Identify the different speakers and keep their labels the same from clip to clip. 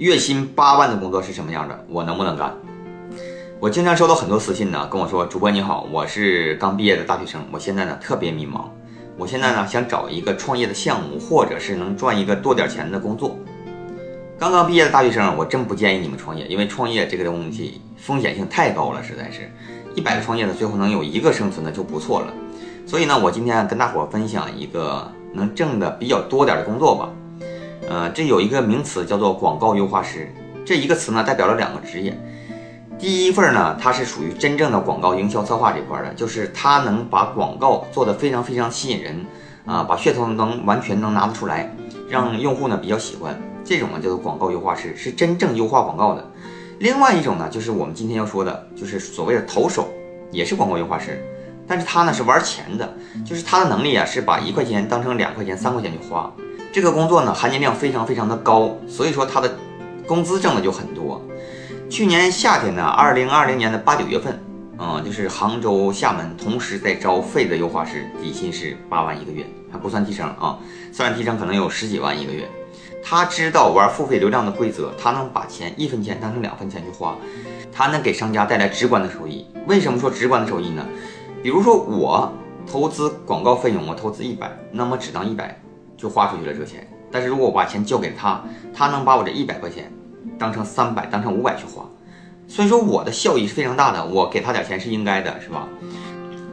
Speaker 1: 月薪八万的工作是什么样的？我能不能干？我经常收到很多私信呢，跟我说：“主播你好，我是刚毕业的大学生，我现在呢特别迷茫，我现在呢想找一个创业的项目，或者是能赚一个多点钱的工作。刚刚毕业的大学生，我真不建议你们创业，因为创业这个东西风险性太高了，实在是，一百个创业的最后能有一个生存的就不错了。所以呢，我今天跟大伙分享一个能挣的比较多点的工作吧。呃，这有一个名词叫做广告优化师，这一个词呢代表了两个职业。第一份呢，它是属于真正的广告营销策划这块的，就是它能把广告做得非常非常吸引人，啊，把噱头能完全能拿得出来，让用户呢比较喜欢。这种呢叫做广告优化师，是真正优化广告的。另外一种呢，就是我们今天要说的，就是所谓的投手，也是广告优化师，但是他呢是玩钱的，就是他的能力啊是把一块钱当成两块钱、三块钱去花。这个工作呢，含金量非常非常的高，所以说他的工资挣的就很多。去年夏天呢，二零二零年的八九月份，嗯，就是杭州、厦门同时在招废的优化师，底薪是八万一个月，还不算提成啊，算上提成可能有十几万一个月。他知道玩付费流量的规则，他能把钱一分钱当成两分钱去花，他能给商家带来直观的收益。为什么说直观的收益呢？比如说我投资广告费用，我投资一百，那么只当一百。就花出去了这个钱，但是如果我把钱交给他，他能把我这一百块钱当成三百，当成五百去花，所以说我的效益是非常大的，我给他点钱是应该的，是吧？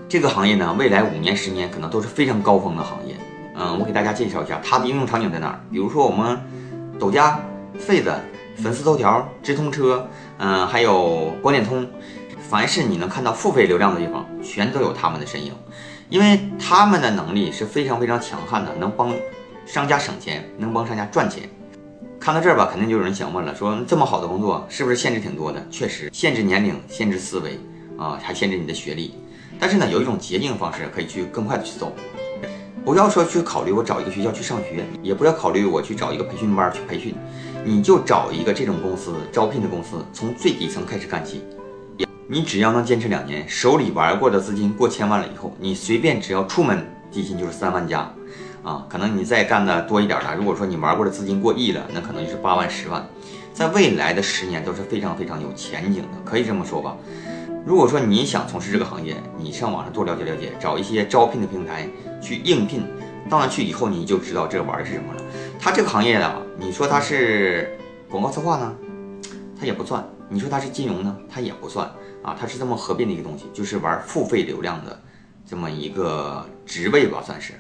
Speaker 1: 这个行业呢，未来五年、十年可能都是非常高峰的行业。嗯，我给大家介绍一下它的应用场景在哪儿。比如说我们抖加、费子、粉丝头条、直通车，嗯，还有广点通，凡是你能看到付费流量的地方，全都有他们的身影。因为他们的能力是非常非常强悍的，能帮商家省钱，能帮商家赚钱。看到这儿吧，肯定就有人想问了，说这么好的工作，是不是限制挺多的？确实，限制年龄，限制思维，啊，还限制你的学历。但是呢，有一种捷径方式可以去更快的去走。不要说去考虑我找一个学校去上学，也不要考虑我去找一个培训班去培训，你就找一个这种公司招聘的公司，从最底层开始干起。你只要能坚持两年，手里玩过的资金过千万了以后，你随便只要出门，底薪就是三万加，啊，可能你再干的多一点的，如果说你玩过的资金过亿了，那可能就是八万、十万，在未来的十年都是非常非常有前景的，可以这么说吧。如果说你想从事这个行业，你上网上多了解了解，找一些招聘的平台去应聘，到那去以后你就知道这玩的是什么了。它这个行业啊，你说它是广告策划呢，它也不算；你说它是金融呢，它也不算。啊，它是这么合并的一个东西，就是玩付费流量的这么一个职位吧，算是。